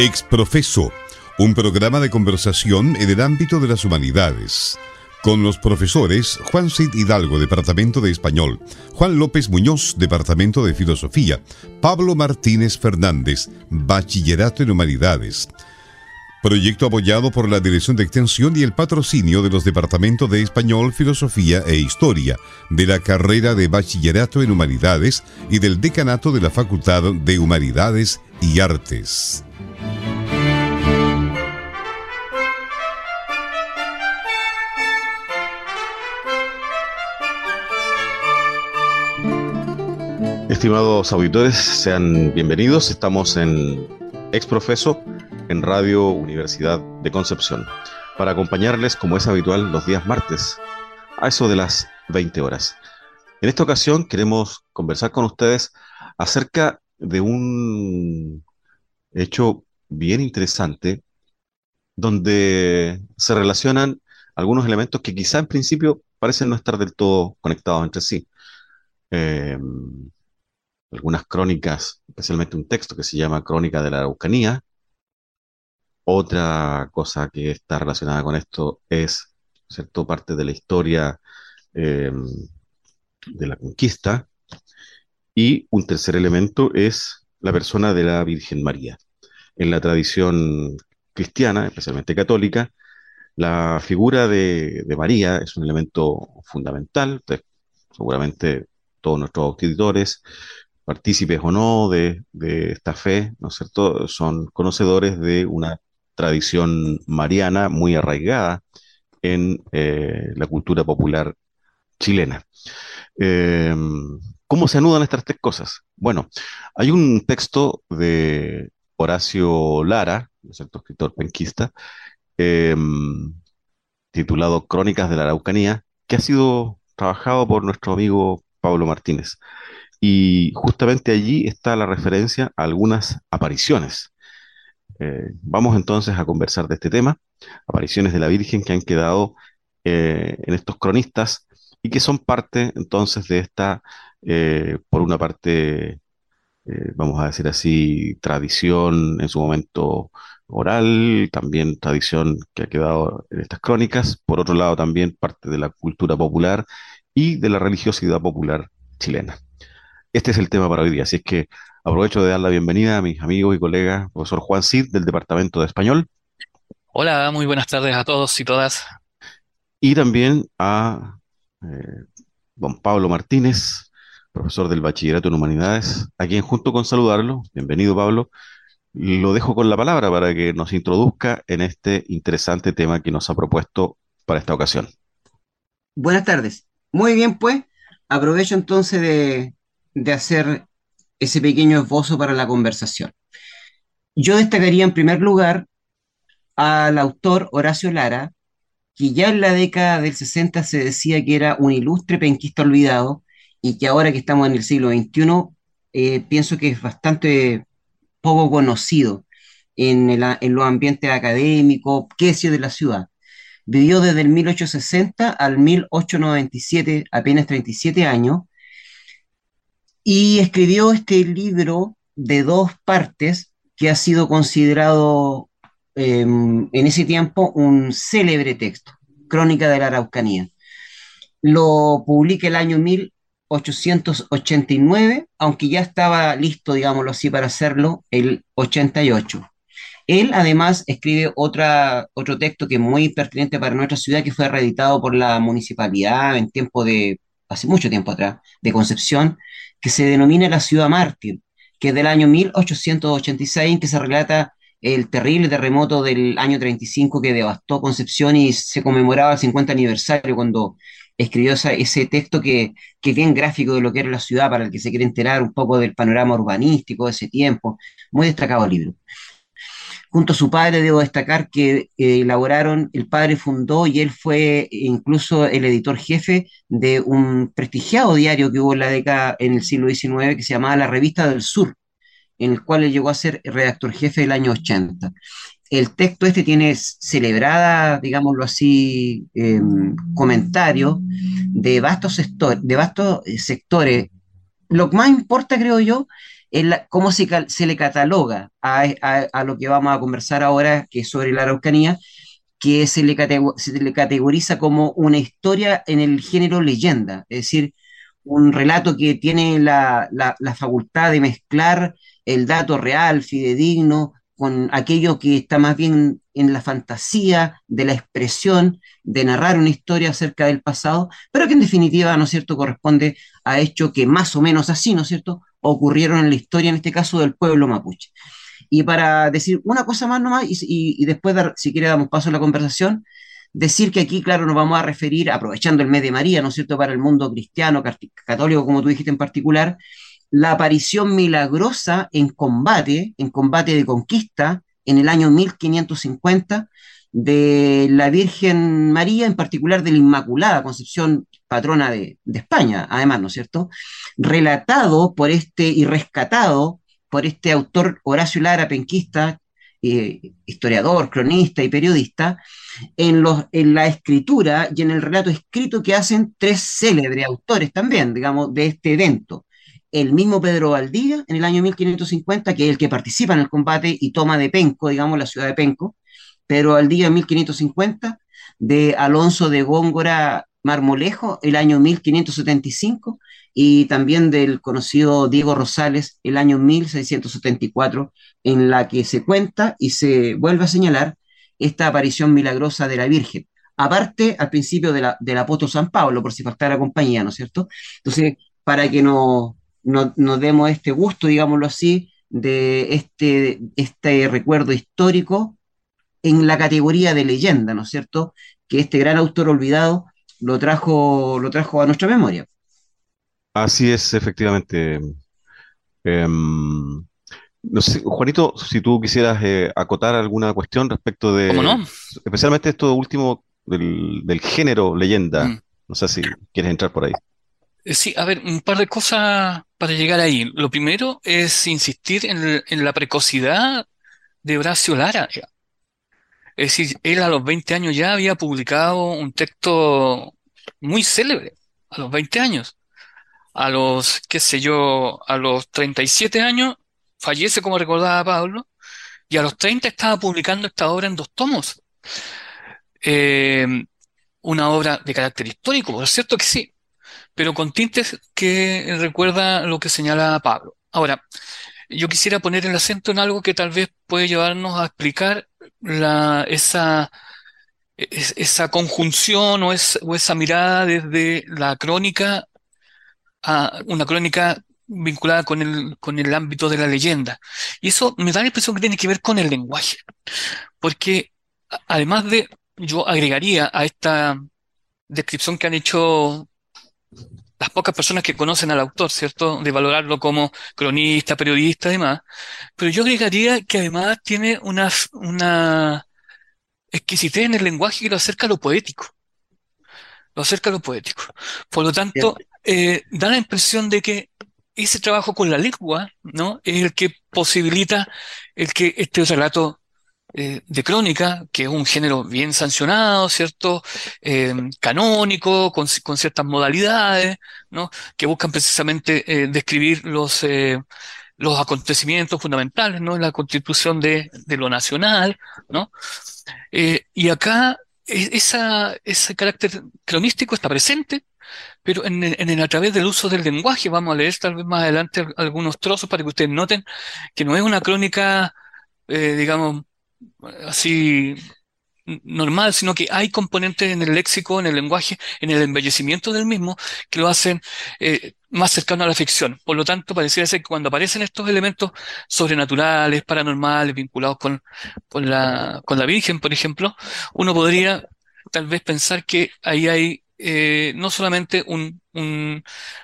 Exprofeso, un programa de conversación en el ámbito de las humanidades. Con los profesores Juan Cid Hidalgo, Departamento de Español, Juan López Muñoz, Departamento de Filosofía, Pablo Martínez Fernández, Bachillerato en Humanidades. Proyecto apoyado por la Dirección de Extensión y el patrocinio de los Departamentos de Español, Filosofía e Historia, de la carrera de Bachillerato en Humanidades y del Decanato de la Facultad de Humanidades y Artes. Estimados auditores, sean bienvenidos. Estamos en Exprofeso, en Radio Universidad de Concepción, para acompañarles, como es habitual, los días martes, a eso de las 20 horas. En esta ocasión queremos conversar con ustedes acerca de un hecho bien interesante donde se relacionan algunos elementos que quizá en principio parecen no estar del todo conectados entre sí. Eh, algunas crónicas, especialmente un texto que se llama Crónica de la Araucanía. Otra cosa que está relacionada con esto es, ¿cierto?, parte de la historia eh, de la conquista. Y un tercer elemento es la persona de la Virgen María. En la tradición cristiana, especialmente católica, la figura de María es un elemento fundamental. seguramente todos nuestros auditores partícipes o no de, esta fe, ¿no es cierto?, son conocedores de una tradición mariana muy arraigada en eh, la cultura popular chilena. Em, ¿Cómo se anudan estas tres cosas? Bueno, hay un texto de Horacio Lara, ¿no es cierto?, escritor penquista, em, titulado Crónicas de la Araucanía, que ha sido trabajado por nuestro amigo Pablo Martínez. Y justamente allí está la referencia a algunas apariciones. Eh, vamos entonces a conversar de este tema, apariciones de la Virgen que han quedado eh, en estos cronistas y que son parte entonces de esta, eh, por una parte, vamos a decir así, tradición en su momento oral, también tradición que ha quedado en estas crónicas, por otro lado también parte de la cultura popular y de la religiosidad popular chilena. Este es el tema para hoy día, así es que aprovecho de dar la bienvenida a mis amigos y colegas, profesor Juan Cid, del Departamento de Español. Hola, muy buenas tardes a todos y todas. Y también a eh, don Pablo Martínez, profesor del Bachillerato en Humanidades, a quien junto con saludarlo, bienvenido Pablo, lo dejo con la palabra para que nos introduzca en este interesante tema que nos ha propuesto para esta ocasión. Buenas tardes. Muy bien, pues, aprovecho entonces de de hacer ese pequeño esbozo para la conversación. Yo destacaría en primer lugar al autor Horacio Lara, que ya en la década del 60 se decía que era un ilustre penquista olvidado y que ahora que estamos en el siglo XXI, eh, pienso que es bastante poco conocido en, en los ambientes académicos, qué de la ciudad. Vivió desde el 1860 al 1897, apenas 37 años, y escribió este libro de dos partes que ha sido considerado em, en ese tiempo un célebre texto, Crónica de la Araucanía. Lo publica el año 1889, aunque ya estaba listo, digámoslo así, para hacerlo el 88. Él además escribe otra, otro texto que es muy pertinente para nuestra ciudad, que fue reeditado por la municipalidad en tiempo de, hace mucho tiempo atrás, de Concepción, que se denomina la ciudad mártir, que es del año 1886, en que se relata el terrible terremoto del año 35 que devastó Concepción y se conmemoraba el 50 aniversario cuando escribió ese texto que, que bien gráfico de lo que era la ciudad para el que se quiere enterar un poco del panorama urbanístico de ese tiempo. Muy destacado el libro. Junto a su padre, debo destacar que eh, elaboraron, el padre fundó y él fue incluso el editor jefe de un prestigiado diario que hubo en la década, en el siglo XIX, que se llamaba La Revista del Sur, en el cual él llegó a ser redactor jefe del año 80. El texto este tiene celebrada, digámoslo así, em, comentarios de vastos, de vastos eh, sectores. Lo que más importa, creo yo, cómo se, le cataloga a, lo que vamos a conversar ahora, que es sobre la Araucanía, que se le, se le categoriza como una historia en el género leyenda, es decir, un relato que tiene la, la, facultad de mezclar el dato real, fidedigno, con aquello que está más bien en la fantasía de la expresión, de narrar una historia acerca del pasado, pero que en definitiva, ¿no es cierto?, corresponde a hechos que más o menos así, ¿no es cierto?, ocurrieron en la historia, en este caso del pueblo mapuche. Y para decir una cosa más nomás, y, después, si quiere, damos paso a la conversación, decir que aquí, claro, nos vamos a referir, aprovechando el mes de María, ¿no es cierto?, para el mundo cristiano, católico, como tú dijiste en particular, la aparición milagrosa en combate, en combate de conquista, en el año 1550, de la Virgen María, en particular de la Inmaculada Concepción, patrona de, España, además, ¿no es cierto? Relatado por este y rescatado por este autor Horacio Lara, penquista, eh, historiador, cronista y periodista, en, los, en la escritura y en el relato escrito que hacen tres célebres autores también, digamos, de este evento. El mismo Pedro Valdivia, en el año 1550, que es el que participa en el combate y toma de Penco, digamos, la ciudad de Penco. Pedro Valdivia, en 1550, de Alonso de Góngora Marmolejo, el año 1575, y también del conocido Diego Rosales, el año 1674, en la que se cuenta y se vuelve a señalar esta aparición milagrosa de la Virgen. Aparte, al principio de la, del apóstol San Pablo, por si faltara compañía, ¿no es cierto? Entonces, para que nos demos este gusto, digámoslo así, de este, este recuerdo histórico en la categoría de leyenda, ¿no es cierto? Que este gran autor olvidado lo trajo, lo trajo a nuestra memoria. Así es, efectivamente. Em, no sé, Juanito, si tú quisieras eh, acotar alguna cuestión respecto de, ¿Cómo no? especialmente esto último del, del género leyenda. Mm. No sé si quieres entrar por ahí. Eh, Sí, a ver, un par de cosas para llegar ahí. Lo primero es insistir en, en la precocidad de Horacio Lara. Es decir, él a los 20 años ya había publicado un texto muy célebre, a los 20 años. A los, qué sé yo, a los 37 años fallece, como recordaba Pablo, y a los 30 estaba publicando esta obra en dos tomos. Eh, una obra de carácter histórico, por cierto que sí, pero con tintes que recuerda lo que señala Pablo. Ahora, yo quisiera poner el acento en algo que tal vez puede llevarnos a explicar la, esa, es- esa conjunción o, es- o esa mirada desde la crónica a una crónica vinculada con el, con el ámbito de la leyenda. Y eso me da la impresión que tiene que ver con el lenguaje, porque además de, yo agregaría a esta descripción que han hecho las pocas personas que conocen al autor, ¿cierto? De valorarlo como cronista, periodista y demás. Pero yo agregaría que además tiene una, una exquisitez en el lenguaje que lo acerca a lo poético. Lo acerca a lo poético. Por lo tanto, eh, da la impresión de que ese trabajo con la lengua, ¿no? Es el que posibilita el que este relato eh, de crónica, que es un género bien sancionado, ¿cierto? Eh, canónico, con, con ciertas modalidades, ¿no? Que buscan precisamente eh, describir los, los acontecimientos fundamentales, ¿no? En la constitución de, de lo nacional, ¿no? Y acá e- esa, ese carácter cronístico está presente, pero en, en el- a través del uso del lenguaje, vamos a leer tal vez más adelante al- algunos trozos para que ustedes noten que no es una crónica, digamos, así normal, sino que hay componentes en el léxico, en el lenguaje, en el embellecimiento del mismo, que lo hacen eh, más cercano a la ficción. Por lo tanto, pareciera ser que cuando aparecen estos elementos sobrenaturales, paranormales, vinculados con, con la, con la Virgen, por ejemplo, uno podría tal vez pensar que ahí hay eh, no solamente un, un,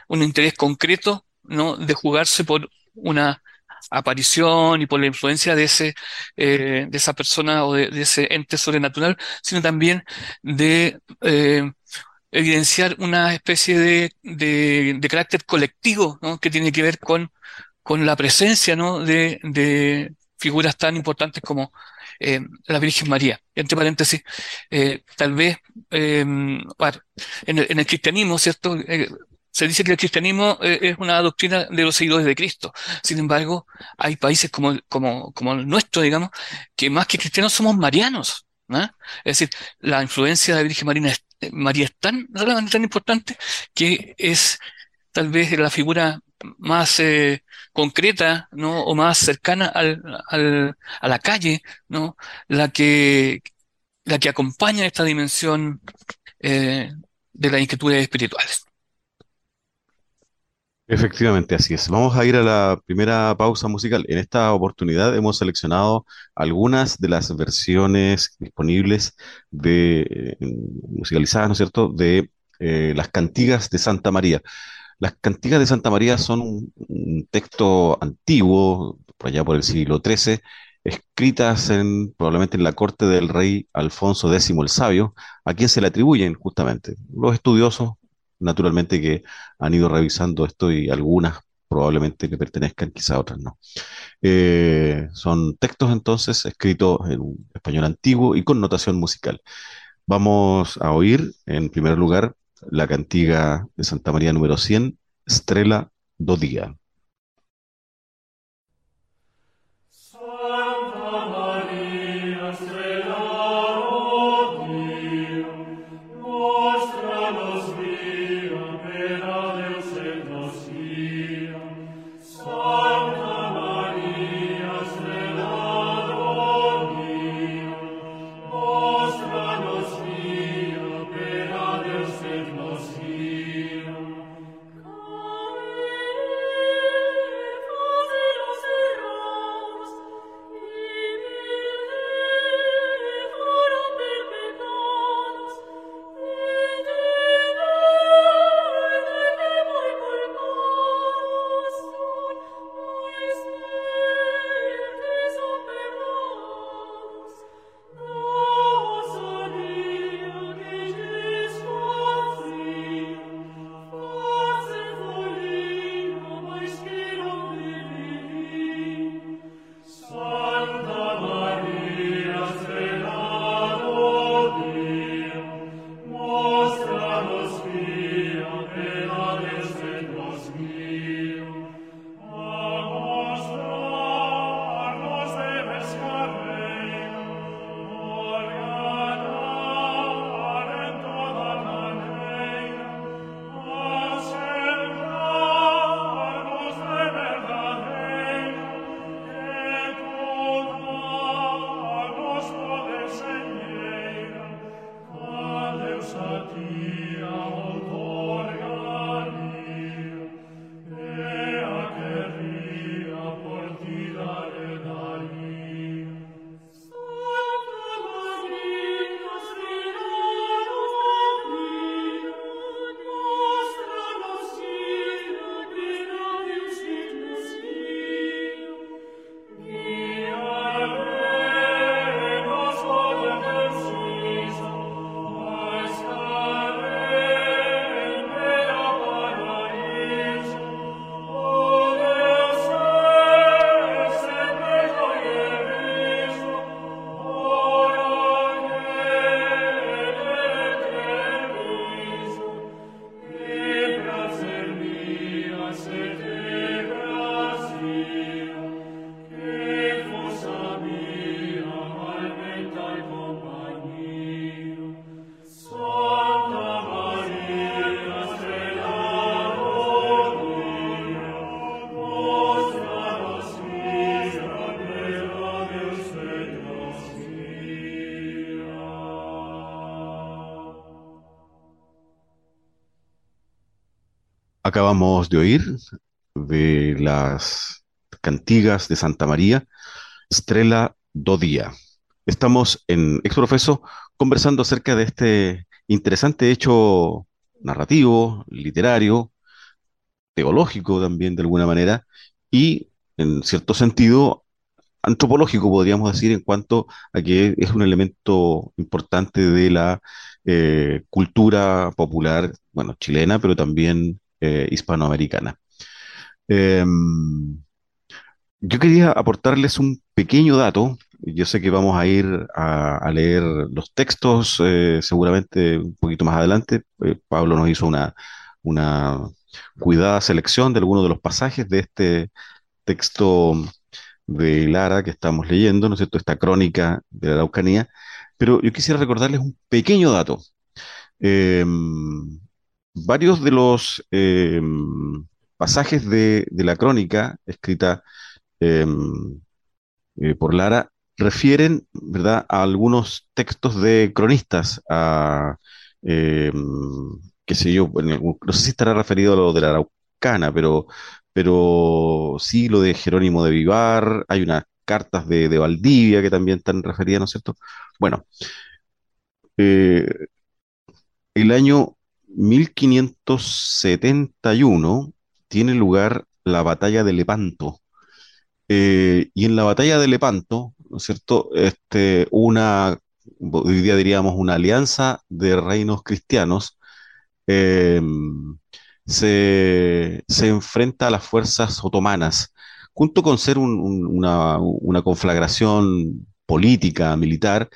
un interés concreto, ¿no? de jugarse por una aparición y por la influencia de ese, eh, de esa persona o de, ese ente sobrenatural, sino también de eh, evidenciar una especie de, de, carácter colectivo, ¿no? que tiene que ver con, con la presencia, ¿no? de, de figuras tan importantes como eh, la Virgen María. Entre paréntesis, tal vez en el cristianismo, ¿cierto? Se dice que el cristianismo eh, es una doctrina de los seguidores de Cristo. Sin embargo, hay países como, como, como el nuestro, digamos, que más que cristianos somos marianos. ¿no? Es decir, la influencia de la Virgen Marina es, eh, María es tan, tan importante que es tal vez la figura más eh, concreta, ¿no? O más cercana al, al, a la calle, ¿no? La que, la que acompaña esta dimensión eh, de las inquietudes espirituales. Efectivamente, así es. Vamos a ir a la primera pausa musical. En esta oportunidad hemos seleccionado algunas de las versiones disponibles de eh, musicalizadas, ¿no es cierto?, de eh, las cantigas de Santa María. Las cantigas de Santa María son un, texto antiguo, por allá por el siglo XIII, escritas en, probablemente en la corte del rey Alfonso X el Sabio, a quien se le atribuyen justamente. Los estudiosos naturalmente que han ido revisando esto y algunas probablemente que pertenezcan, quizá otras no. Eh, son textos entonces escritos en español antiguo y con notación musical. Vamos a oír en primer lugar la cantiga de Santa María número 100, Estrella do Día. Acabamos de oír de las cantigas de Santa María, Estrella do Día. Estamos en Exprofeso conversando acerca de este interesante hecho narrativo, literario, teológico también de alguna manera, y en cierto sentido antropológico, podríamos decir, en cuanto a que es un elemento importante de la eh, cultura popular, bueno, chilena, pero también eh, hispanoamericana. Em, yo quería aportarles un pequeño dato. Yo sé que vamos a ir a, leer los textos eh, seguramente un poquito más adelante. Eh, Pablo nos hizo una, una cuidada selección de algunos de los pasajes de este texto de Lara que estamos leyendo, ¿no es cierto? Esta crónica de la Araucanía. Pero yo quisiera recordarles un pequeño dato. Em, varios de los em, pasajes de, la crónica escrita em, eh, por Lara refieren, ¿verdad?, a algunos textos de cronistas, a, qué sé yo, no sé si estará referido a lo de la Araucana, pero, pero sí lo de Jerónimo de Vivar, hay unas cartas de, Valdivia que también están referidas, ¿no es cierto? Bueno, eh, el año 1571 tiene lugar la batalla de Lepanto. Eh, y en la batalla de Lepanto, ¿no es cierto? Este, una, hoy día diríamos una alianza de reinos cristianos em, se, enfrenta a las fuerzas otomanas, junto con ser una, una, conflagración política, militar,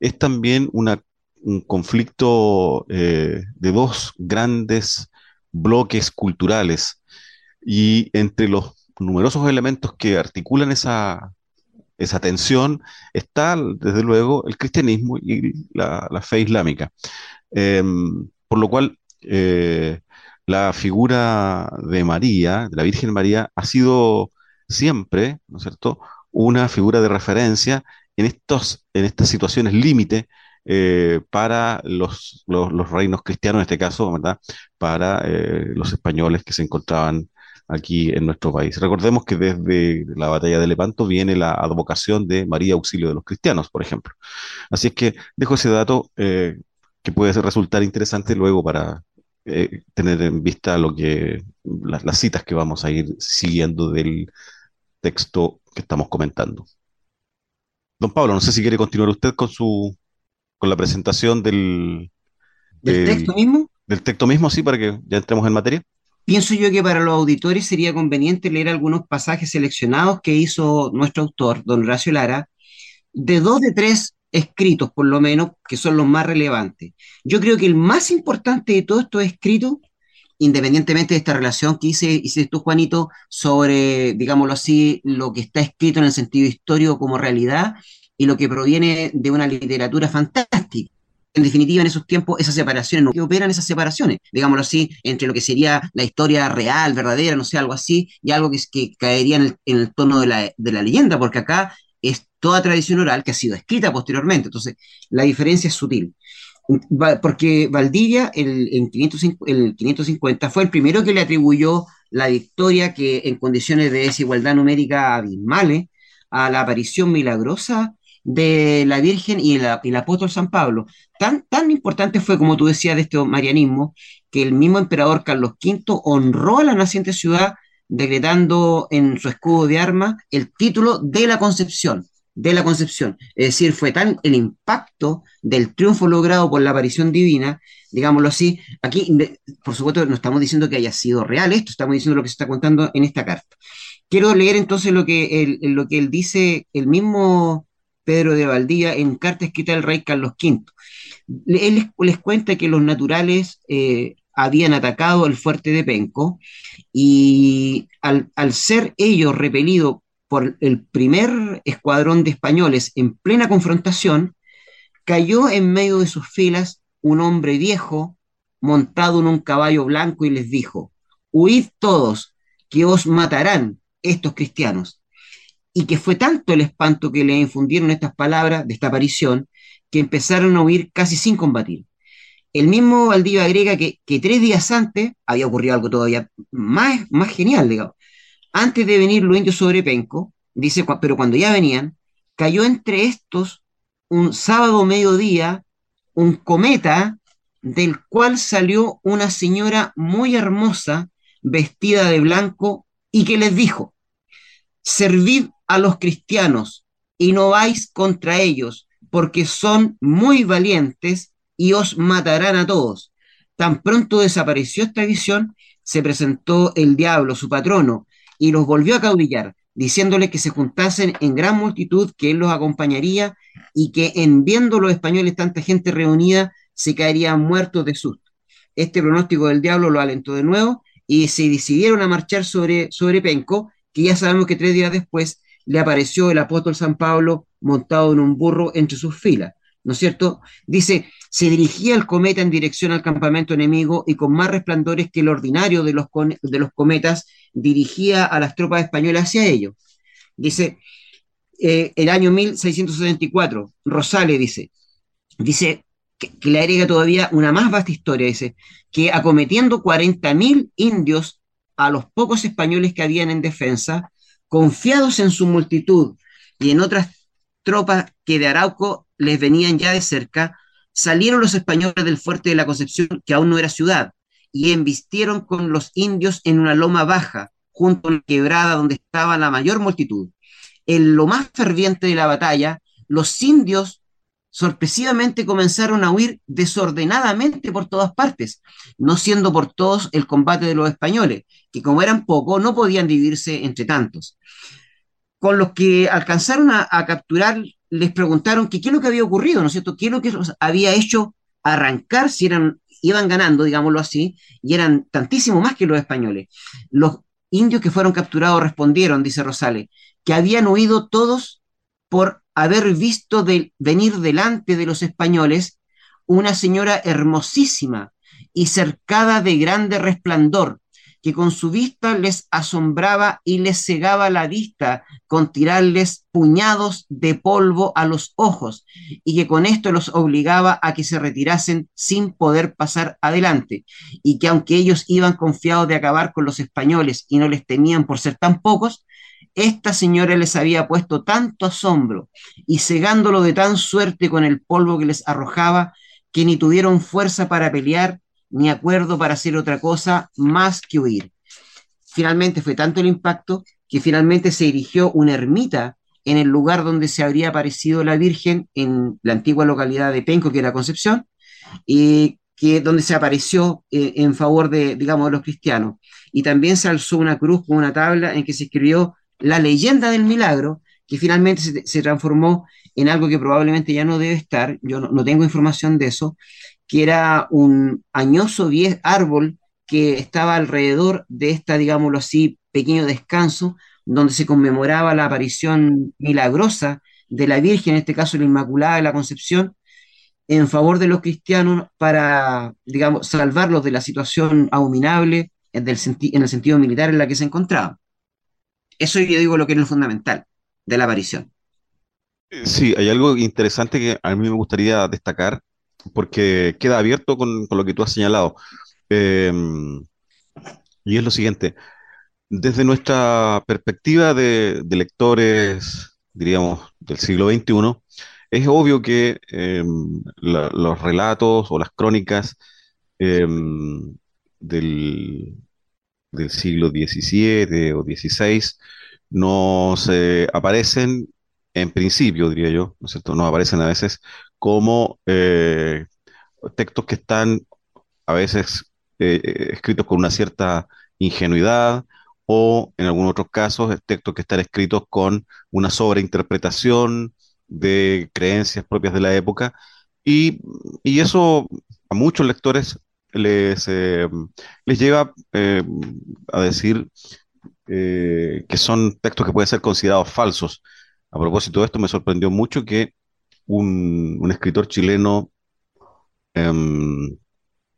es también una, un conflicto eh, de dos grandes bloques culturales. Y entre los numerosos elementos que articulan esa, esa tensión está, desde luego, el cristianismo y la, fe islámica. Em, por lo cual, eh, la figura de María, de la Virgen María, ha sido siempre, ¿no es cierto?, una figura de referencia en, estos, en estas situaciones límite eh, para los, reinos cristianos, en este caso, ¿verdad?, para eh, los españoles que se encontraban aquí en nuestro país. Recordemos que desde la batalla de Lepanto viene la advocación de María Auxilio de los Cristianos, por ejemplo. Así es que dejo ese dato eh, que puede resultar interesante luego para tener en vista lo que las, citas que vamos a ir siguiendo del texto que estamos comentando. Don Pablo, no sé si quiere continuar usted con su con la presentación del, del, texto mismo. Del texto mismo, sí, para que ya entremos en materia. Pienso yo que para los auditores sería conveniente leer algunos pasajes seleccionados que hizo nuestro autor, don Horacio Lara, de dos de tres escritos, por lo menos, que son los más relevantes. Yo creo que el más importante de todos estos escritos, independientemente de esta relación que hice, hice tú, Juanito, sobre, digámoslo así, lo que está escrito en el sentido histórico como realidad y lo que proviene de una literatura fantástica. En definitiva, en esos tiempos, esas separaciones, que operan esas separaciones, digámoslo así, entre lo que sería la historia real, verdadera, no sé, algo así, y algo que, que caería en el, tono de la, de la leyenda, porque acá es toda tradición oral que ha sido escrita posteriormente. Entonces, la diferencia es sutil. Porque Valdivia, en 550, fue el primero que le atribuyó la victoria que en condiciones de desigualdad numérica abismales a la aparición milagrosa de la Virgen y, el apóstol San Pablo. Tan, tan importante fue, como tú decías, de este marianismo, que el mismo emperador Carlos V honró a la naciente ciudad decretando en su escudo de armas el título de la Concepción, de la Concepción. Es decir, fue tan el impacto del triunfo logrado por la aparición divina, digámoslo así, aquí, por supuesto, no estamos diciendo que haya sido real esto, estamos diciendo lo que se está contando en esta carta. Quiero leer entonces lo que lo que él dice, el mismo Pedro de Valdía, en carta escrita al rey Carlos V. Él les, cuenta que los naturales eh, habían atacado el fuerte de Penco y al, ser ellos repelidos por el primer escuadrón de españoles en plena confrontación, cayó en medio de sus filas un hombre viejo montado en un caballo blanco y les dijo, huid todos, que os matarán estos cristianos. Y que fue tanto el espanto que le infundieron estas palabras de esta aparición, que empezaron a huir casi sin combatir el mismo Valdivia agrega que, tres días antes había ocurrido algo todavía más, más genial, digamos. Antes de venir los indios sobre Penco, dice, pero cuando ya venían, cayó entre estos un sábado mediodía un cometa del cual salió una señora muy hermosa, vestida de blanco, y que les dijo, servid a los cristianos y no vais contra ellos, porque son muy valientes y os matarán a todos. Tan pronto desapareció esta visión, se presentó el diablo, su patrono, y los volvió a caudillar, diciéndoles que se juntasen en gran multitud, que él los acompañaría y que en viendo los españoles tanta gente reunida, se caerían muertos de susto. Este pronóstico del diablo lo alentó de nuevo y se decidieron a marchar sobre, sobre Penco, que ya sabemos que tres días después le apareció el apóstol San Pablo montado en un burro entre sus filas, ¿no es cierto? Dice, se dirigía el cometa en dirección al campamento enemigo y con más resplandores que el ordinario de los, de los cometas dirigía a las tropas españolas hacia ellos. Dice, eh, el año 1674, Rosales dice, dice que, que, le agrega todavía una más vasta historia, dice, que acometiendo 40.000 indios a los pocos españoles que habían en defensa, confiados en su multitud y en otras tropas que de Arauco les venían ya de cerca, salieron los españoles del fuerte de la Concepción, que aún no era ciudad, y embistieron con los indios en una loma baja, junto a la quebrada donde estaba la mayor multitud. En lo más ferviente de la batalla, los indios sorpresivamente comenzaron a huir desordenadamente por todas partes, no siendo por todos el combate de los españoles, que como eran pocos, no podían dividirse entre tantos. Con los que alcanzaron a, capturar, les preguntaron qué es lo que había ocurrido, ¿no es cierto? ¿Qué es lo que había hecho arrancar si eran, iban ganando, digámoslo así, y eran tantísimo más que los españoles. Los indios que fueron capturados respondieron, dice Rosales, que habían huido todos por haber visto venir delante de los españoles una señora hermosísima y cercada de grande resplandor, que con su vista les asombraba y les cegaba la vista con tirarles puñados de polvo a los ojos, y que con esto los obligaba a que se retirasen sin poder pasar adelante, y que aunque ellos iban confiados de acabar con los españoles y no les temían por ser tan pocos, esta señora les había puesto tanto asombro y cegándolo de tan suerte con el polvo que les arrojaba, que ni tuvieron fuerza para pelear, ni acuerdo para hacer otra cosa más que huir. Finalmente fue tanto el impacto que finalmente se erigió una ermita en el lugar donde se habría aparecido la Virgen en la antigua localidad de Penco, que era Concepción, y que donde se apareció eh, en favor de, digamos, de los cristianos. Y también se alzó una cruz con una tabla en que se escribió la leyenda del milagro, que finalmente se, transformó en algo que probablemente ya no debe estar, yo no, tengo información de eso, que era un añoso viejo árbol que estaba alrededor de esta, digámoslo así, pequeño descanso, donde se conmemoraba la aparición milagrosa de la Virgen, en este caso la Inmaculada de la Concepción, en favor de los cristianos para, digamos, salvarlos de la situación abominable en el sentido militar en la que se encontraban. Eso yo digo lo que es lo fundamental de la aparición. Sí, hay algo interesante que a mí me gustaría destacar, porque queda abierto con, con lo que tú has señalado. Eh, y es lo siguiente, desde nuestra perspectiva de, lectores, diríamos, del siglo XXI, es obvio que la, los relatos o las crónicas eh, del, del, siglo XVII o XVI no se aparecen en principio, diría yo, ¿no es cierto? No aparecen a veces como eh, textos que están a veces eh, eh, escritos con una cierta ingenuidad o en algunos otros casos textos que están escritos con una sobreinterpretación de creencias propias de la época y, y eso a muchos lectores les, eh, les lleva eh, a decir eh, que son textos que pueden ser considerados falsos. A propósito de esto, me sorprendió mucho que un, un escritor chileno, em,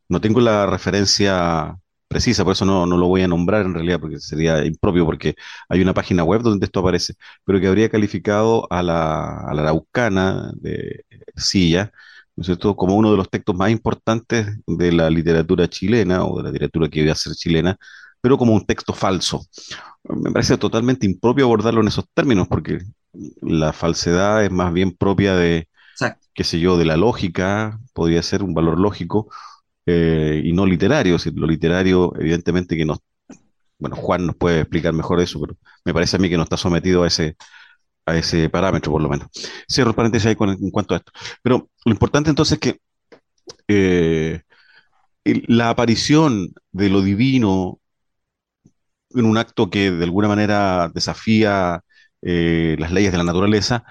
no tengo la referencia precisa, por eso no, no, lo voy a nombrar en realidad, porque sería impropio, porque hay una página web donde esto aparece, pero que habría calificado a la, a la Araucana de Silla, ¿no es cierto?, como uno de los textos más importantes de la literatura chilena, o de la literatura que iba a ser chilena, pero como un texto falso. Me parece totalmente impropio abordarlo en esos términos, porque la falsedad es más bien propia de, Exacto. qué sé yo, de la lógica, podría ser un valor lógico, eh, y no literario. Es decir, lo literario, evidentemente que no. Bueno, Juan nos puede explicar mejor eso, pero me parece a mí que no está sometido a ese, a ese parámetro, por lo menos. Cierro el paréntesis ahí con, en cuanto a esto. Pero lo importante entonces es que eh, la aparición de lo divino en un acto que de alguna manera desafía eh, las leyes de la naturaleza,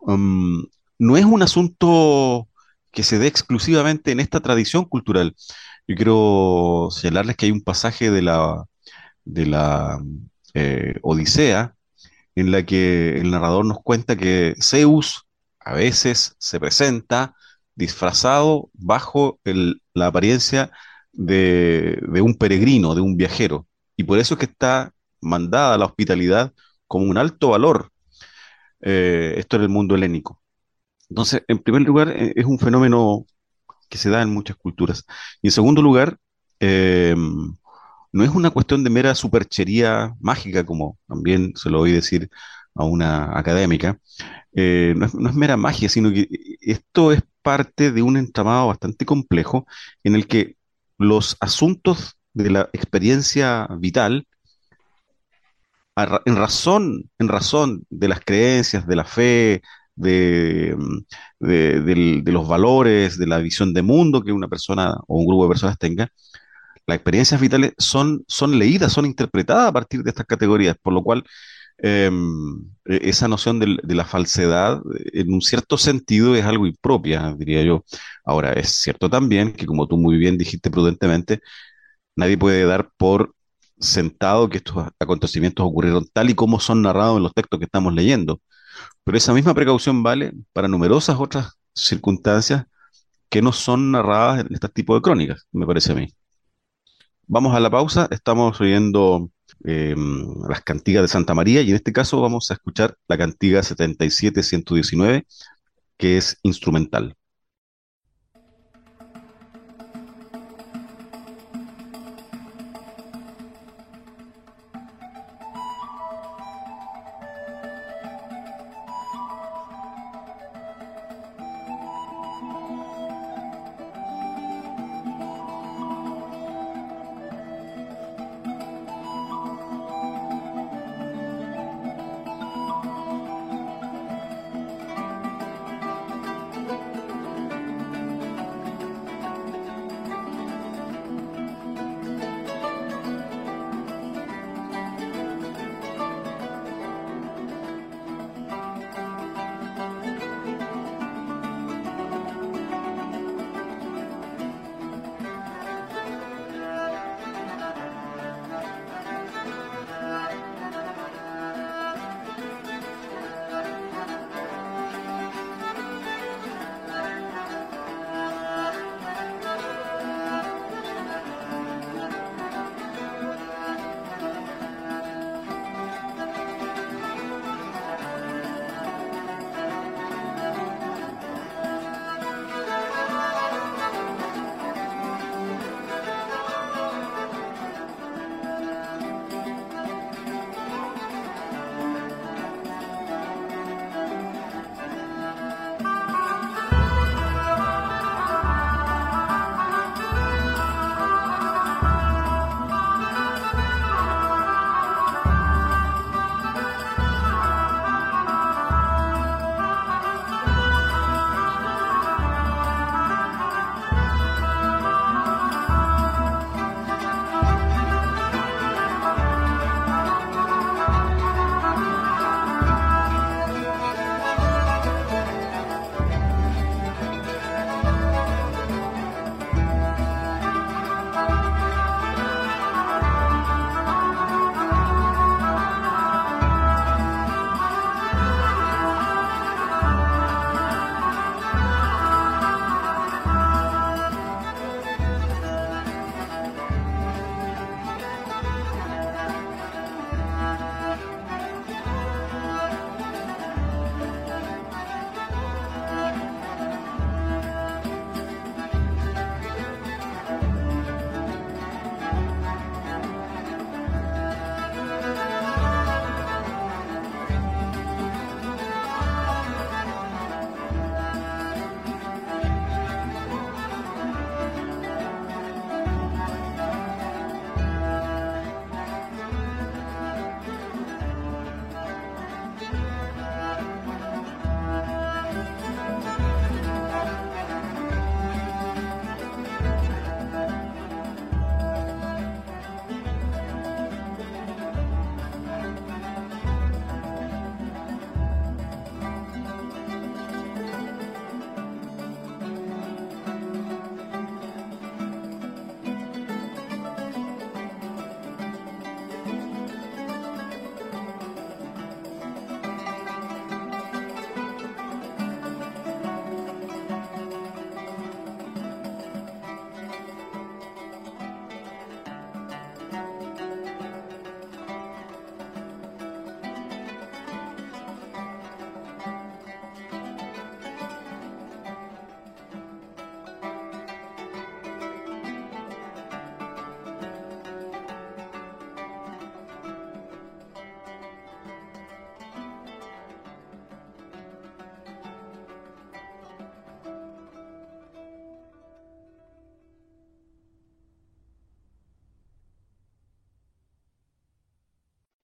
um, no es un asunto que se dé exclusivamente en esta tradición cultural. Yo quiero señalarles que hay un pasaje de la, de la eh, Odisea en la que el narrador nos cuenta que Zeus a veces se presenta disfrazado bajo la apariencia de, un peregrino, de un viajero. Y por eso es que está mandada la hospitalidad como un alto valor. Eh, esto en el mundo helénico. Entonces, en primer lugar, eh, es un fenómeno que se da en muchas culturas. Y en segundo lugar, eh, no es una cuestión de mera superchería mágica, como también se lo oí decir a una académica. no es, no es mera magia, sino que esto es parte de un entramado bastante complejo en el que los asuntos de la experiencia vital, en razón, en razón de las creencias, de la fe, de, los valores, de la visión de mundo que una persona o un grupo de personas tenga, las experiencias vitales son, son leídas, son interpretadas a partir de estas categorías, por lo cual em, e, esa noción de, de, la falsedad, en un cierto sentido, es algo impropia, diría yo. Ahora, es cierto también que, como tú muy bien dijiste prudentemente, nadie puede dar por sentado que estos acontecimientos ocurrieron tal y como son narrados en los textos que estamos leyendo. Pero esa misma precaución vale para numerosas otras circunstancias que no son narradas en este tipo de crónicas, me parece a mí. Vamos a la pausa, estamos oyendo eh, las cantigas de Santa María y en este caso vamos a escuchar la cantiga 77-119, que es instrumental.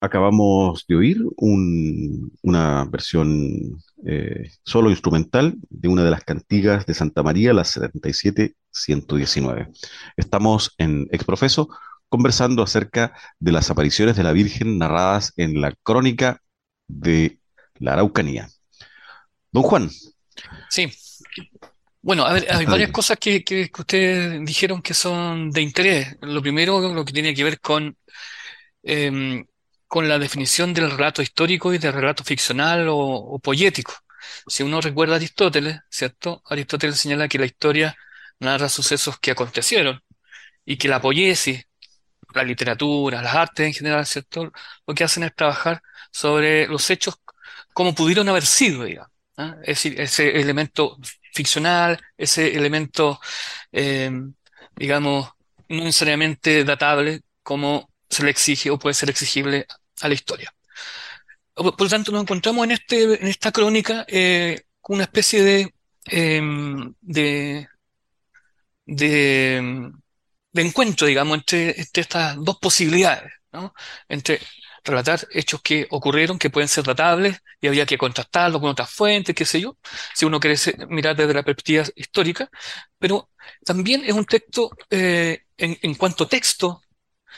Acabamos de oír un- una versión eh, solo instrumental de una de las cantigas de Santa María, la 77119. Estamos en Exprofeso conversando acerca de las apariciones de la Virgen narradas en la crónica de la Araucanía. Don Juan, Sí. Bueno, a ver, hay varias cosas que, que, que ustedes dijeron que son de interés. Lo primero, lo que tiene que ver con, em, con la definición del relato histórico y del relato ficcional o, o poético. Si uno recuerda a Aristóteles, ¿cierto? Aristóteles señala que la historia narra sucesos que acontecieron y que la poiesis, la literatura, las artes en general, ¿cierto? Lo que hacen es trabajar sobre los hechos como pudieron haber sido, digamos. ¿ah? Es decir, ese elemento ficcional, ese elemento, eh, digamos, no necesariamente datable como se le exige o puede ser exigible a la historia. Por, lo tanto, nos encontramos en este, en esta crónica eh, una especie de, em, de, de, de encuentro, digamos, entre, estas dos posibilidades, ¿no? Entre relatar hechos que ocurrieron, que pueden ser datables, y habría que contrastarlos con otras fuentes, qué sé yo, si uno quiere mirar desde la perspectiva histórica, pero también es un texto, eh, en, en cuanto texto,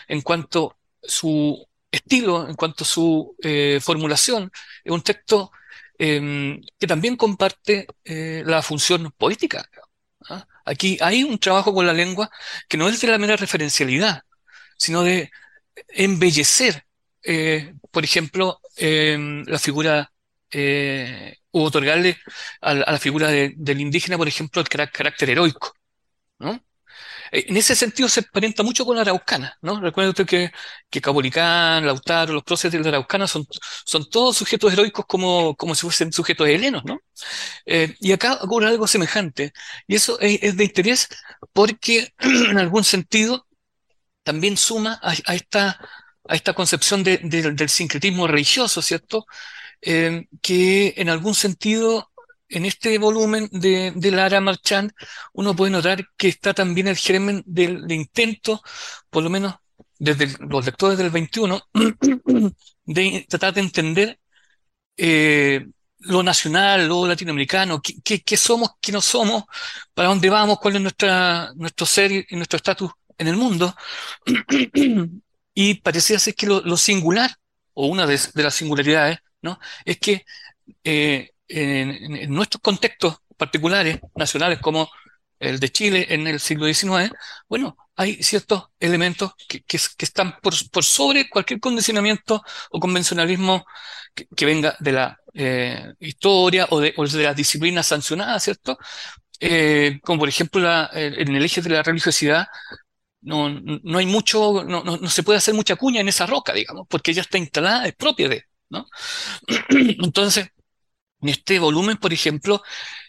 en cuanto su estilo, en cuanto su eh, formulación, es un texto em, que también comparte eh, la función poética. ¿ah? Aquí hay un trabajo con la lengua que no es de la mera referencialidad, sino de embellecer, eh, por ejemplo, em, la figura, o otorgarle a, la a figura de- del indígena, por ejemplo, el cará- carácter heroico, ¿no? Eh, En ese sentido se emparenta mucho con la araucana, ¿no? Recuerda usted que, que Capolicán, Lautaro, los próceres de la araucana son, son todos sujetos heroicos como, como si fuesen sujetos helenos, ¿no? Eh, y acá ocurre algo semejante. Y eso es, de interés porque en algún sentido también suma a, a esta, a esta concepción de- de- del sincretismo religioso, ¿cierto? Eh, que en algún sentido, en este volumen de, de Lara Marchand, uno puede notar que está también el germen del, intento, por lo menos desde los lectores del 21, de tratar de entender eh, lo nacional, lo latinoamericano, qué, somos, qué no somos, para dónde vamos, cuál es nuestro ser y nuestro estatus en el mundo. Y parecía ser que lo, singular, o una de, de las singularidades, ¿no? Es que eh, en, en- nuestros contextos particulares, nacionales, como el de Chile en el siglo XIX, bueno, hay ciertos elementos que, que- que están por, por sobre cualquier condicionamiento o convencionalismo que, que venga de la eh, historia o de, o de las disciplinas sancionadas, ¿cierto? Eh, como por ejemplo la- en el eje de la religiosidad, no, no hay mucho, no, no, no se puede hacer mucha cuña en esa roca, digamos, porque ya está instalada, es propia de, ¿no? Entonces, en este volumen, por ejemplo,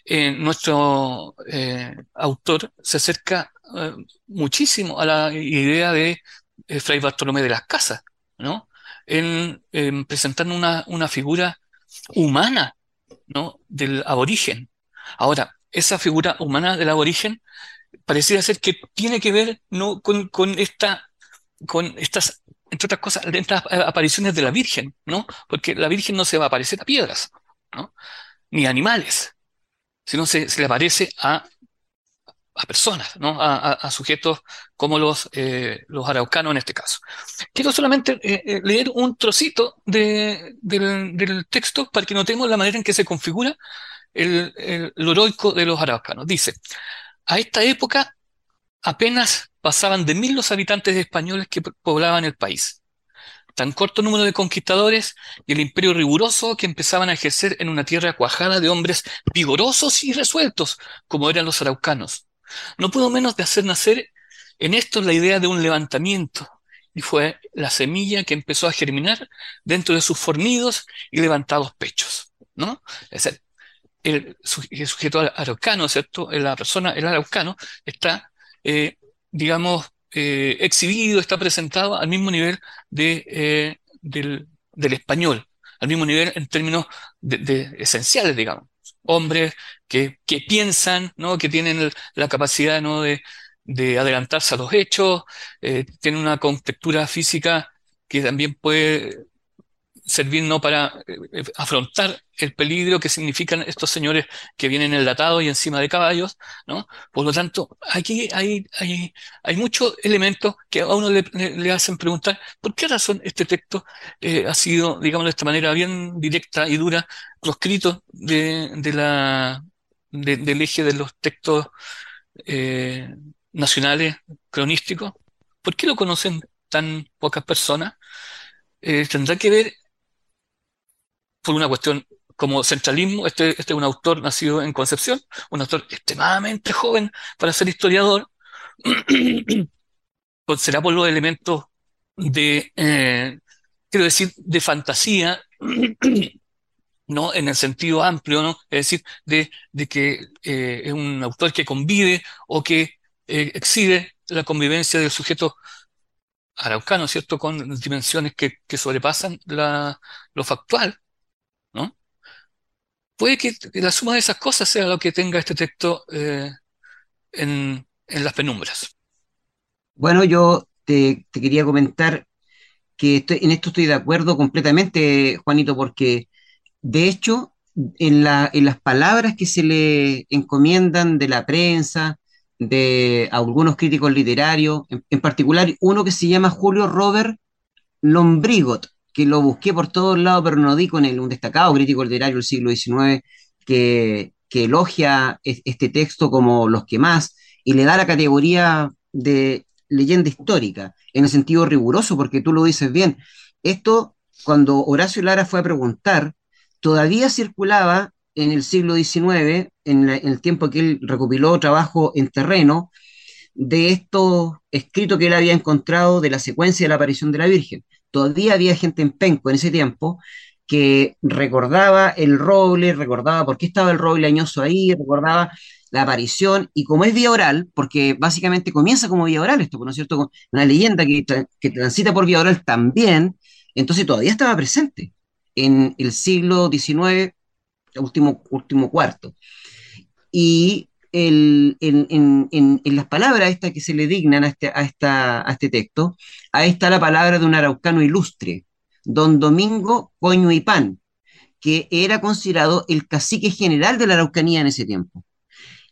eh, nuestro eh, autor se acerca eh, muchísimo a la idea de Fray Bartolomé de las Casas, ¿no? En, en presentando una, figura humana, ¿no? Del aborigen. Ahora, esa figura humana del aborigen pareciera ser que tiene que ver, ¿no? con, con esta, con estas, entre otras cosas, estas apariciones de la Virgen, ¿no? Porque la Virgen no se va a aparecer a piedras, ¿no? Ni animales, sino se, le aparece a, a personas, ¿no? A, a- sujetos como los, eh, los araucanos en este caso. Quiero solamente eh, eh, leer un trocito de- del, texto para que notemos la manera en que se configura el, el, heroico de los araucanos. Dice, a esta época apenas pasaban de mil los habitantes españoles que poblaban el país. Tan corto número de conquistadores y el imperio riguroso que empezaban a ejercer en una tierra cuajada de hombres vigorosos y resueltos, como eran los araucanos. No pudo menos de hacer nacer en esto la idea de un levantamiento, y fue la semilla que empezó a germinar dentro de sus fornidos y levantados pechos, ¿no? Es decir, el, su- el sujeto araucano, ¿cierto? La persona, el araucano, está, eh, digamos, eh, exhibido, está presentado al mismo nivel eh, del, español, al mismo nivel en términos de, esenciales, digamos. Hombres que, piensan, ¿no? Que tienen la capacidad, ¿no? De, de adelantarse a los hechos, eh, tienen una contextura física que también puede servir no para eh, afrontar el peligro que significan estos señores que vienen enlatados y encima de caballos, ¿no? Por lo tanto, aquí hay, hay, hay muchos elementos que a uno le, hacen preguntar por qué razón este texto eh, ha sido, digamos de esta manera, bien directa y dura, proscrito de, de la, del eje de los textos eh, nacionales cronísticos. ¿Por qué lo conocen tan pocas personas? tendrá que ver por una cuestión como centralismo. Este, este es un autor nacido en Concepción, un autor extremadamente joven para ser historiador. Será por los elementos de, eh, quiero decir, de fantasía, ¿no? En el sentido amplio, ¿no? Es decir, de, de que eh, es un autor que convive o que eh, exhibe la convivencia del sujeto araucano, ¿cierto? Con dimensiones que, que sobrepasan la, lo factual. Puede que la suma de esas cosas sea lo que tenga este texto eh, en, las penumbras. Bueno, yo te, quería comentar que en esto estoy de acuerdo completamente, Juanito, porque de hecho, en, las palabras que se le encomiendan de la prensa, de algunos críticos literarios, en, en particular uno que se llama Julio Robert Lombrigot, que lo busqué por todos lados, pero no di con él, un destacado crítico literario del siglo XIX que, elogia este texto como los que más y le da la categoría de leyenda histórica, en el sentido riguroso, porque tú lo dices bien. Esto, cuando Horacio Lara fue a preguntar, todavía circulaba en el siglo XIX, en, en el tiempo que él recopiló trabajo en terreno, de estos escritos que él había encontrado de la secuencia de la aparición de la Virgen todavía había gente en Penco en ese tiempo que recordaba el roble, recordaba por qué estaba el roble añoso ahí, recordaba la aparición, y como es vía oral, porque básicamente comienza como vía oral esto, ¿no es cierto? Una leyenda que, que transita por vía oral también, entonces todavía estaba presente en el siglo XIX, último, último cuarto. Y en, las palabras estas que se le dignan a este, este texto, ahí está la palabra de un araucano ilustre, don Domingo Coño y Pan, que era considerado el cacique general de la Araucanía en ese tiempo,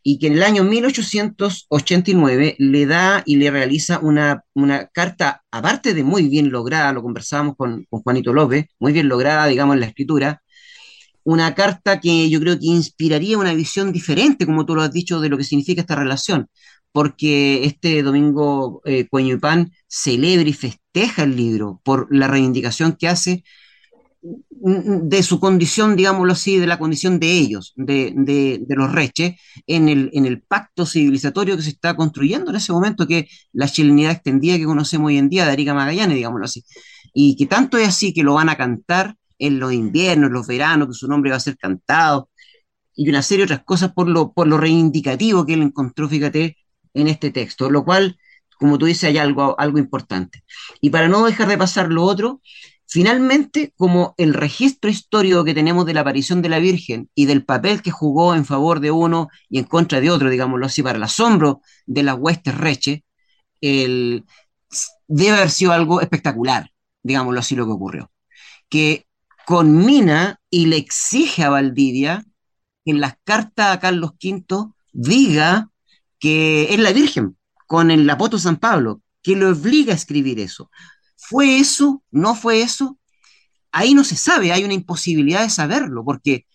y que en el año 1889 le da y le realiza una, una carta, aparte de muy bien lograda, lo conversábamos con, con Juanito López, muy bien lograda, digamos, en la escritura, una carta que yo creo que inspiraría una visión diferente, como tú lo has dicho, de lo que significa esta relación, porque este domingo eh, Cueño y Pan celebra y festeja el libro por la reivindicación que hace de su condición, digámoslo así, de la condición de ellos, de, los reches, en el, en el pacto civilizatorio que se está construyendo en ese momento, que la chilenidad extendida que conocemos hoy en día de Arica Magallanes, digámoslo así, y que tanto es así que lo van a cantar en los inviernos, en los veranos, que su nombre va a ser cantado, y una serie de otras cosas por lo, por lo reivindicativo que él encontró, fíjate, en este texto, lo cual, como tú dices, hay algo, algo importante. Y para no dejar de pasar lo otro, finalmente, como el registro histórico que tenemos de la aparición de la Virgen y del papel que jugó en favor de uno y en contra de otro, digámoslo así, para el asombro de las huestes reche, el, debe haber sido algo espectacular, digámoslo así, lo que ocurrió. Que conmina y le exige a Valdivia que en las cartas a Carlos V diga que es la Virgen, con el apóstol San Pablo, que lo obliga a escribir eso. ¿Fue eso? ¿No fue eso? Ahí no se sabe, hay una imposibilidad de saberlo, porque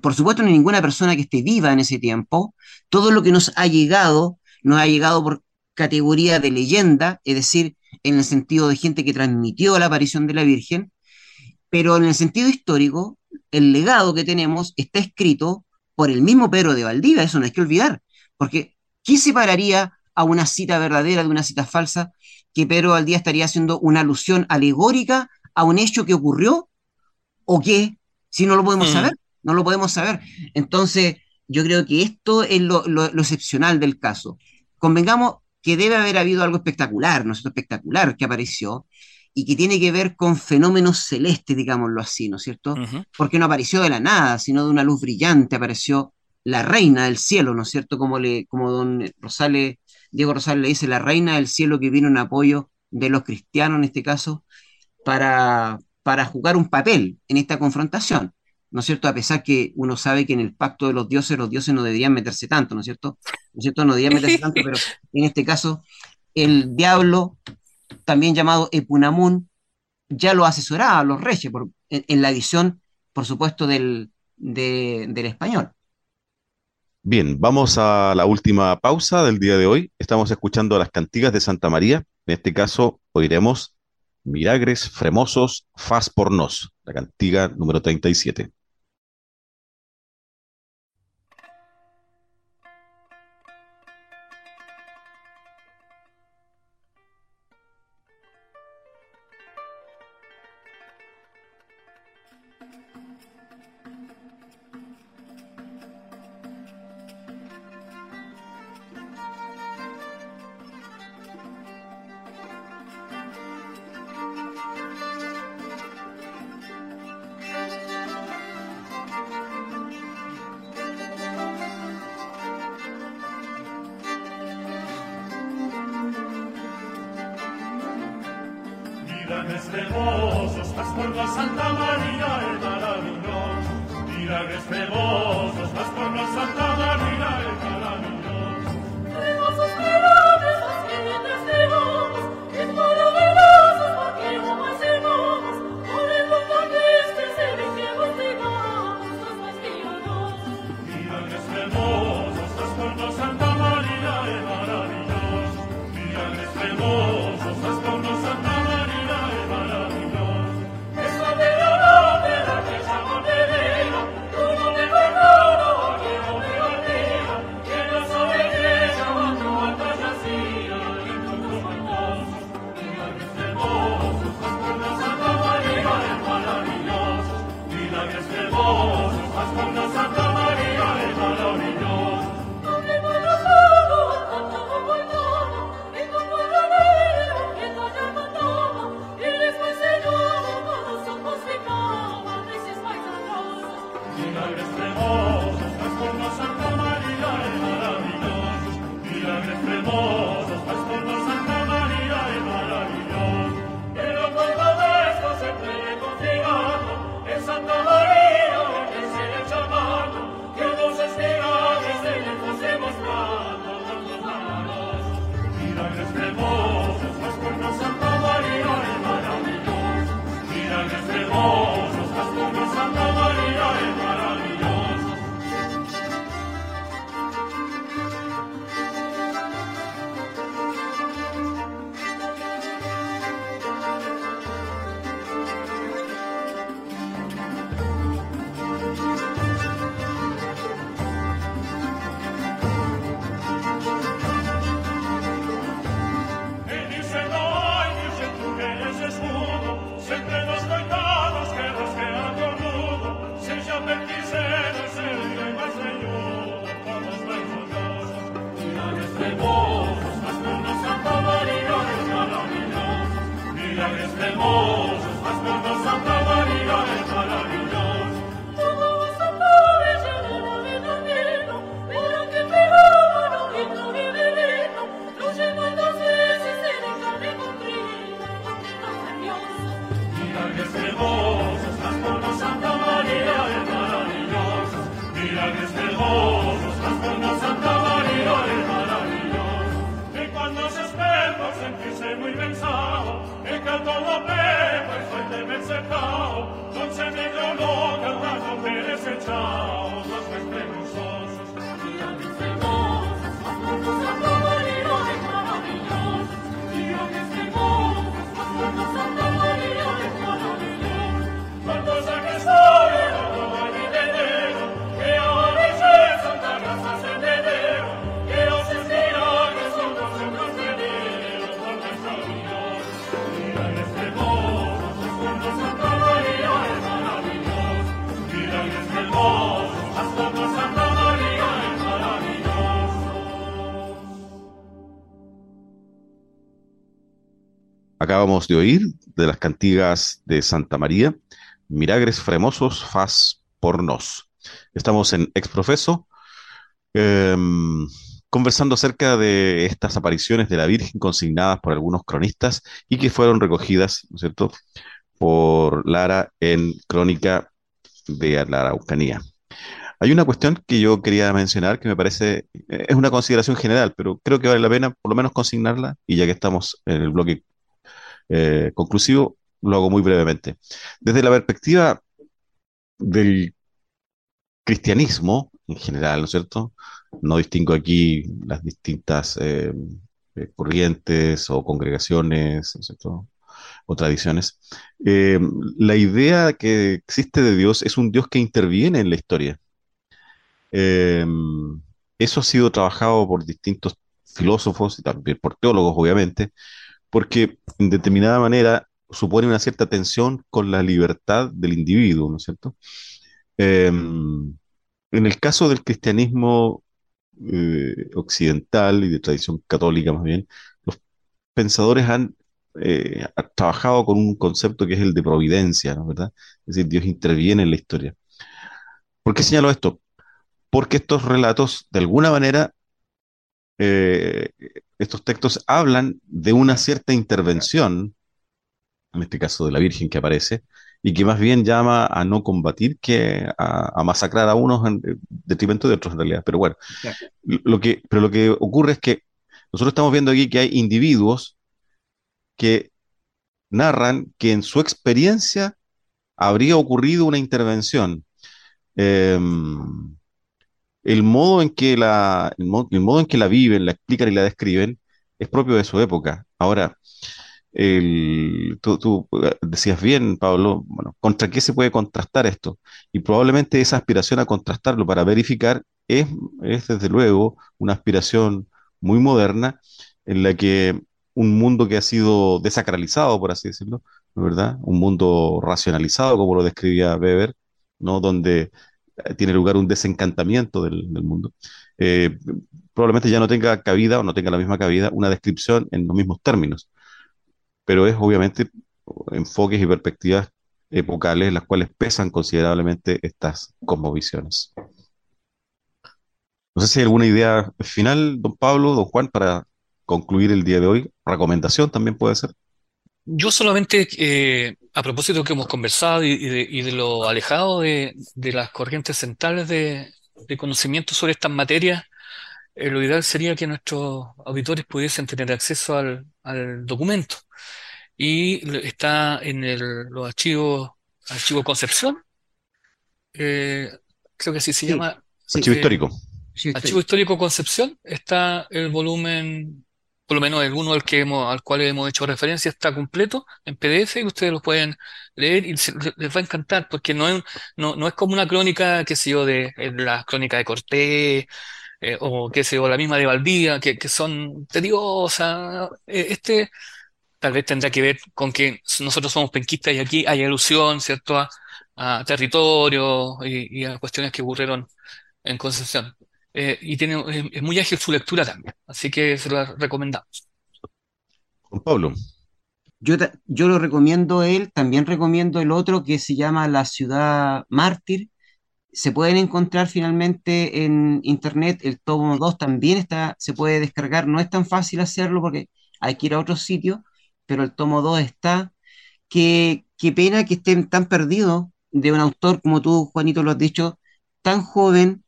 por supuesto no hay ninguna persona que esté viva en ese tiempo. Todo lo que nos ha llegado, nos ha llegado por categoría de leyenda, es decir, en el sentido de gente que transmitió la aparición de la Virgen, pero en el sentido histórico, el legado que tenemos está escrito por el mismo Pedro de Valdivia, eso no hay que olvidar, porque ¿qué separaría a una cita verdadera de una cita falsa? Que Pedro de Valdivia estaría haciendo una alusión alegórica a un hecho que ocurrió, o qué, si no lo podemos mm. saber, no lo podemos saber. Entonces, yo creo que esto es lo, excepcional del caso. Convengamos que debe haber habido algo espectacular, ¿no es espectacular que apareció, y que tiene que ver con fenómenos celestes, digámoslo así, ¿no es cierto? Porque no apareció de la nada, sino de una luz brillante, apareció la reina del cielo, ¿no es cierto? Como, le, como don Rosales, Diego Rosales le dice, la reina del cielo que vino en apoyo de los cristianos en este caso, para, para jugar un papel en esta confrontación, ¿no es cierto? A pesar que uno sabe que en el pacto de los dioses, los dioses no deberían meterse tanto, ¿no es cierto? ¿No es cierto? No deberían meterse tanto, pero en este caso, el diablo, también llamado Epunamun, ya lo asesoraba a los reyes, en, la edición, por supuesto, del, del español. Bien, vamos a la última pausa del día de hoy. Estamos escuchando las cantigas de Santa María. En este caso, oiremos Miragres Fremosos Faz por Nos, la cantiga número 37. Milagres hermosos, más por la Santa María el maravilloso. Milagres hermosos, más por la Santa María el maravilloso. del mozo, ascolta Santa Maria e Maria. De oír de las cantigas de Santa María, Miragres Fremosos Faz por Nos. Estamos en Exprofeso, em, conversando acerca de estas apariciones de la Virgen consignadas por algunos cronistas y que fueron recogidas, ¿no es cierto?, por Lara en Crónica de la Araucanía. Hay una cuestión que yo quería mencionar que me parece, eh, es una consideración general, pero creo que vale la pena por lo menos consignarla, y ya que estamos en el bloque eh, conclusivo, lo hago muy brevemente. Desde la perspectiva del cristianismo en general, ¿no es cierto? No distingo aquí las distintas eh, corrientes o congregaciones, ¿no es cierto? o tradiciones. la idea que existe de Dios es un Dios que interviene en la historia. Eh, eso ha sido trabajado por distintos filósofos y también por teólogos, obviamente, porque en determinada manera supone una cierta tensión con la libertad del individuo, ¿no es cierto? Eh, en el caso del cristianismo eh, occidental y de tradición católica más bien, los pensadores han trabajado con un concepto que es el de providencia, ¿no es verdad? Es decir, Dios interviene en la historia. ¿Por qué señalo esto? porque estos relatos, de alguna manera, eh, estos textos hablan de una cierta intervención, en este caso de la Virgen que aparece, y que más bien llama a no combatir que a, masacrar a unos en detrimento de otros en realidad. Pero bueno, lo que, pero lo que ocurre es que nosotros estamos viendo aquí que hay individuos que narran que en su experiencia habría ocurrido una intervención. Em, el modo en que la, el modo, en que la viven, la explican y la describen es propio de su época. Ahora, el, tú, eh, decías bien, Pablo, bueno, ¿contra qué se puede contrastar esto? Y probablemente esa aspiración a contrastarlo para verificar es, es desde luego una aspiración muy moderna en la que un mundo que ha sido desacralizado, por así decirlo, ¿no ¿verdad? Un mundo racionalizado, como lo describía Weber, ¿no? Donde tiene lugar un desencantamiento del, mundo, eh, probablemente ya no tenga cabida o no tenga la misma cabida una descripción en los mismos términos, pero es obviamente enfoques y perspectivas epocales las cuales pesan considerablemente estas cosmovisiones. No sé si hay alguna idea final, don Pablo, don Juan, para concluir el día de hoy. Recomendación también puede ser. Yo solamente, eh, a propósito de que hemos conversado y, de, lo alejado de, las corrientes centrales de, conocimiento sobre estas materias, eh, lo ideal sería que nuestros auditores pudiesen tener acceso al, documento. Y está en el, los archivos, archivo Concepción, eh, creo que así se llama. archivo histórico. Archivo Histórico Concepción, está el volumen por lo menos alguno al, que hemos, al cual hemos hecho referencia está completo en PDF y ustedes lo pueden leer y les va a encantar porque no es, no, no es como una crónica, qué sé yo, de, la crónica de Cortés eh, o qué sé yo, la misma de Valdivia, que, que son tediosas. Eh, este tal vez tendrá que ver con que nosotros somos penquistas y aquí hay alusión, ¿cierto?, a, a territorio y a cuestiones que ocurrieron en Concepción. Eh, y tiene, es, muy ágil su lectura también, así que se lo recomendamos. Juan Pablo. Yo, yo lo recomiendo él, también recomiendo el otro que se llama La Ciudad Mártir. Se pueden encontrar finalmente en internet, el tomo 2 también está, se puede descargar, no es tan fácil hacerlo porque hay que ir a otro sitio, pero el tomo 2 está. Qué, qué pena que estén tan perdidos de un autor, como tú, Juanito, lo has dicho, tan joven,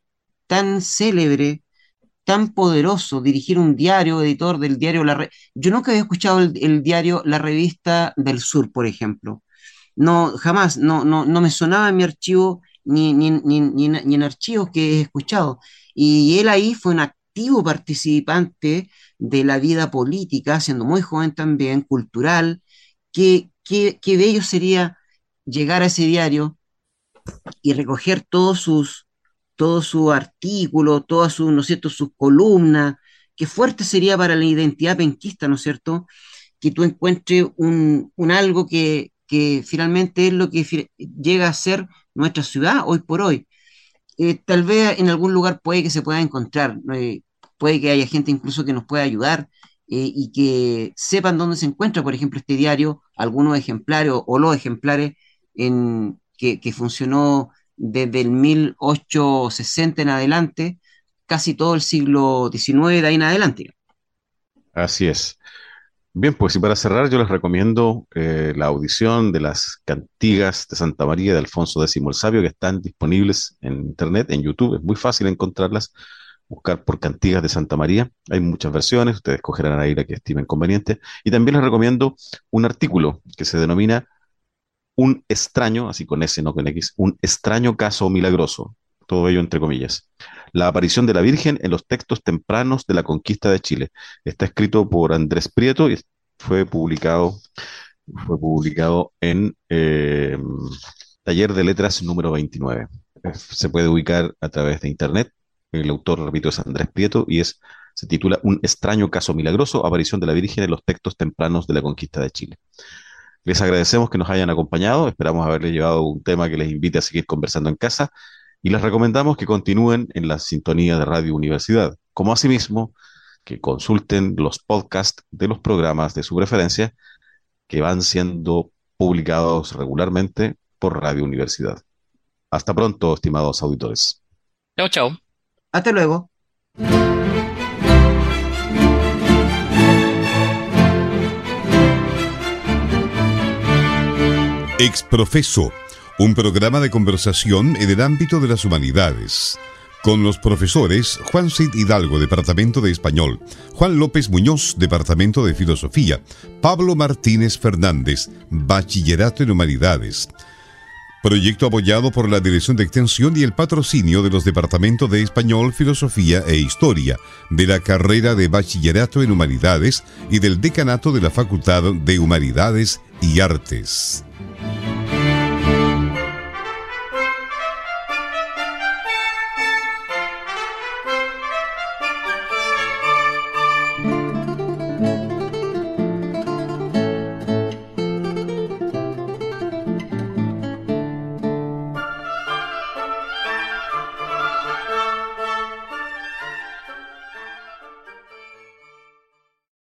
tan célebre, tan poderoso, dirigir un diario, editor del diario La Yo nunca había escuchado el, diario La Revista del Sur, por ejemplo. No, jamás, no, no, no me sonaba en mi archivo ni, ni, ni, ni, en archivos que he escuchado. Y él ahí fue un activo participante de la vida política, siendo muy joven también, cultural. Qué, qué, qué bello sería llegar a ese diario y recoger todos sus, todo su artículo, todas sus, ¿no es cierto?, sus columnas, qué fuerte sería para la identidad penquista, ¿no es cierto?, que tú encuentres un, algo que, finalmente es lo que llega a ser nuestra ciudad hoy por hoy. Eh, tal vez en algún lugar puede que se pueda encontrar, eh, puede que haya gente incluso que nos pueda ayudar eh, y que sepan dónde se encuentra, por ejemplo, este diario, algunos ejemplares o, los ejemplares en, que, que funcionó desde el 1860 en adelante, casi todo el siglo XIX de ahí en adelante. Así es. Bien, pues y para cerrar yo les recomiendo eh, la audición de las cantigas de Santa María de Alfonso X el Sabio que están disponibles en internet, en YouTube, es muy fácil encontrarlas, buscar por cantigas de Santa María, hay muchas versiones, ustedes cogerán ahí la que estimen conveniente, y también les recomiendo un artículo que se denomina Un extraño, así con S, no con X, un extraño caso milagroso, todo ello entre comillas. La aparición de la Virgen en los textos tempranos de la conquista de Chile. Está escrito por Andrés Prieto y fue publicado, fue publicado en eh, Taller de Letras número 29. Se puede ubicar a través de internet. El autor, repito, es Andrés Prieto y es, se titula Un extraño caso milagroso, aparición de la Virgen en los textos tempranos de la conquista de Chile. Les agradecemos que nos hayan acompañado, esperamos haberles llevado un tema que les invite a seguir conversando en casa y les recomendamos que continúen en la sintonía de Radio Universidad, como asimismo que consulten los podcasts de los programas de su preferencia que van siendo publicados regularmente por Radio Universidad. Hasta pronto, estimados auditores. Chao, chao. Hasta luego. Exprofeso un programa de conversación en el ámbito de las humanidades, con los profesores Juan Cid Hidalgo, Departamento de Español, Juan López Muñoz, Departamento de Filosofía, Pablo Martínez Fernández, Bachillerato en Humanidades. Proyecto apoyado por la Dirección de Extensión y el patrocinio de los Departamentos de Español, Filosofía e Historia, de la carrera de Bachillerato en Humanidades y del Decanato de la Facultad de Humanidades y Artes.